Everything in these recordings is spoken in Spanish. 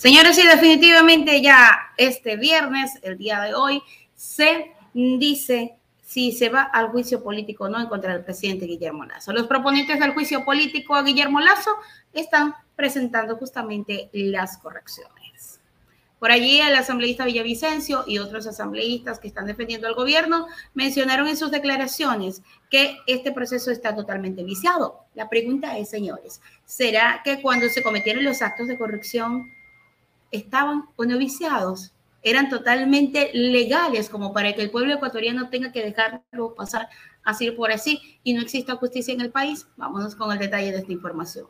Señores, y definitivamente ya este viernes, el día de hoy, se dice si se va al juicio político o no en contra del presidente Guillermo Lazo. Los proponentes del juicio político a Guillermo Lazo están presentando justamente las correcciones. Por allí el asambleísta Villavicencio y otros asambleístas que están defendiendo al gobierno mencionaron en sus declaraciones que este proceso está totalmente viciado. La pregunta es, señores, ¿será que cuando se cometieron los actos de corrección estaban o no viciados, eran totalmente legales como para que el pueblo ecuatoriano tenga que dejarlo pasar así por así y no exista justicia en el país. Vámonos con el detalle de esta información.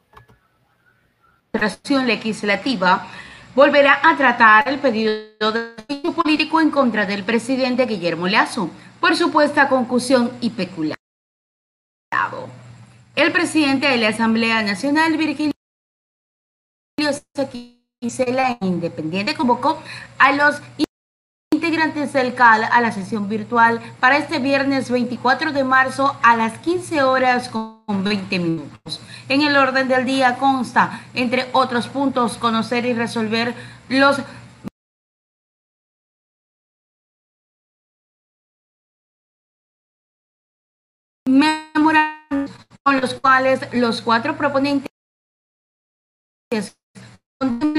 La legislativa volverá a tratar el pedido de político en contra del presidente Guillermo Lazo por supuesta concusión y peculado. El presidente de la Asamblea Nacional, Virgilio la Independiente convocó a los integrantes del CAL a la sesión virtual para este viernes 24 de marzo a las 15 horas con 20 minutos. En el orden del día consta, entre otros puntos, conocer y resolver los memorandos con los cuales los cuatro proponentes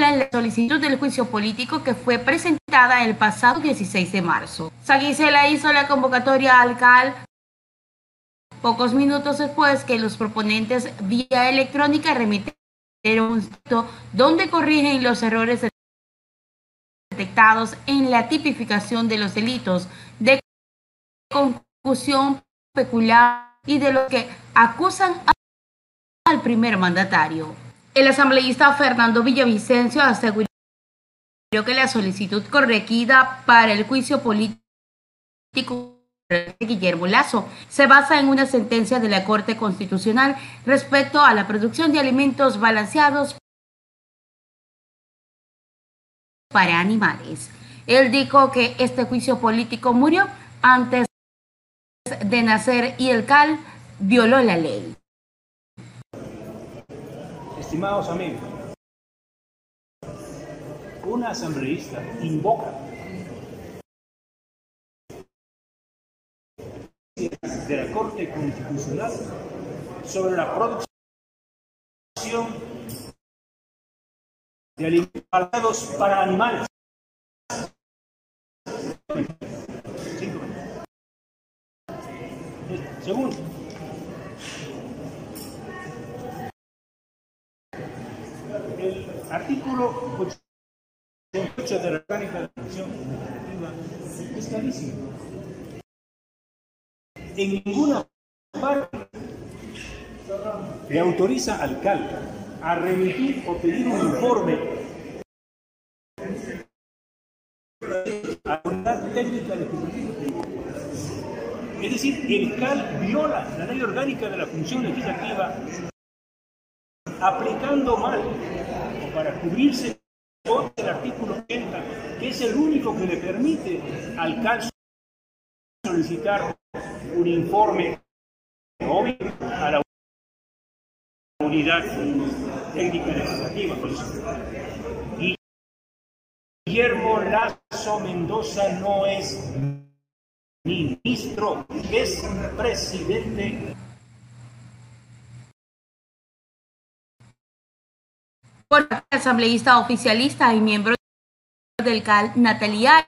la solicitud del juicio político que fue presentada el pasado 16 de marzo. Saguicela hizo la convocatoria al CAL pocos minutos después que los proponentes vía electrónica remitieron un sitio donde corrigen los errores detectados en la tipificación de los delitos de confusión peculiar y de los que acusan al primer mandatario. El asambleísta Fernando Villavicencio aseguró que la solicitud corregida para el juicio político de Guillermo Lazo se basa en una sentencia de la Corte Constitucional respecto a la producción de alimentos balanceados para animales. Él dijo que este juicio político murió antes de nacer y el CAL violó la ley. Estimados amigos, una asambleísta invoca. De la Corte Constitucional sobre la producción de alimentos para animales. Segundo, artículo 88 de la Orgánica de la Comisión Legislativa es clarísimo. En ninguna parte le autoriza al CAL a remitir o pedir un informe a la unidad técnica legislativa. Es decir, el CAL viola la ley orgánica de la función legislativa aplicando mal para cubrirse con el artículo 80, que es el único que le permite al CAL solicitar un informe a la unidad técnica legislativa. Guillermo Lazo Mendoza no es ministro, es presidente Por asambleísta oficialista y miembro del CAL, Natalia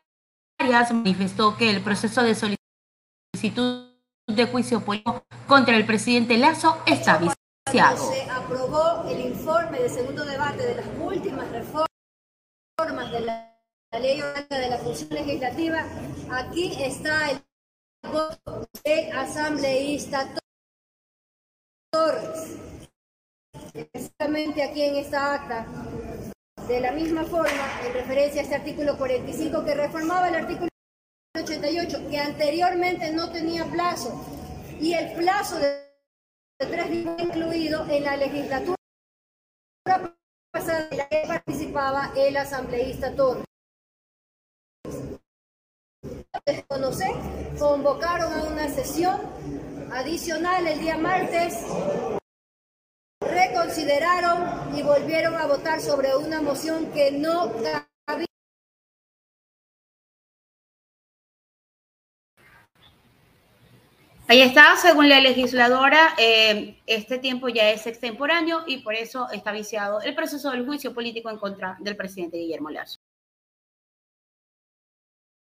Arias, manifestó que el proceso de solicitud de juicio político contra el presidente Lazo está viciado. Se aprobó el informe de segundo debate de las últimas reformas de la, ley de la función legislativa. Aquí está el voto de asambleísta Torres aquí en esta acta. De la misma forma, en referencia a este artículo 45 que reformaba el artículo 88, que anteriormente no tenía plazo, y el plazo de tres días incluido en la legislatura pasada en la que participaba el asambleísta Torres. Desconocer, convocaron a una sesión adicional el día martes reconsideraron y volvieron a votar sobre una moción que no cabía. Ahí está, según la legisladora, eh, este tiempo ya es extemporáneo y por eso está viciado el proceso del juicio político en contra del presidente Guillermo Lazo.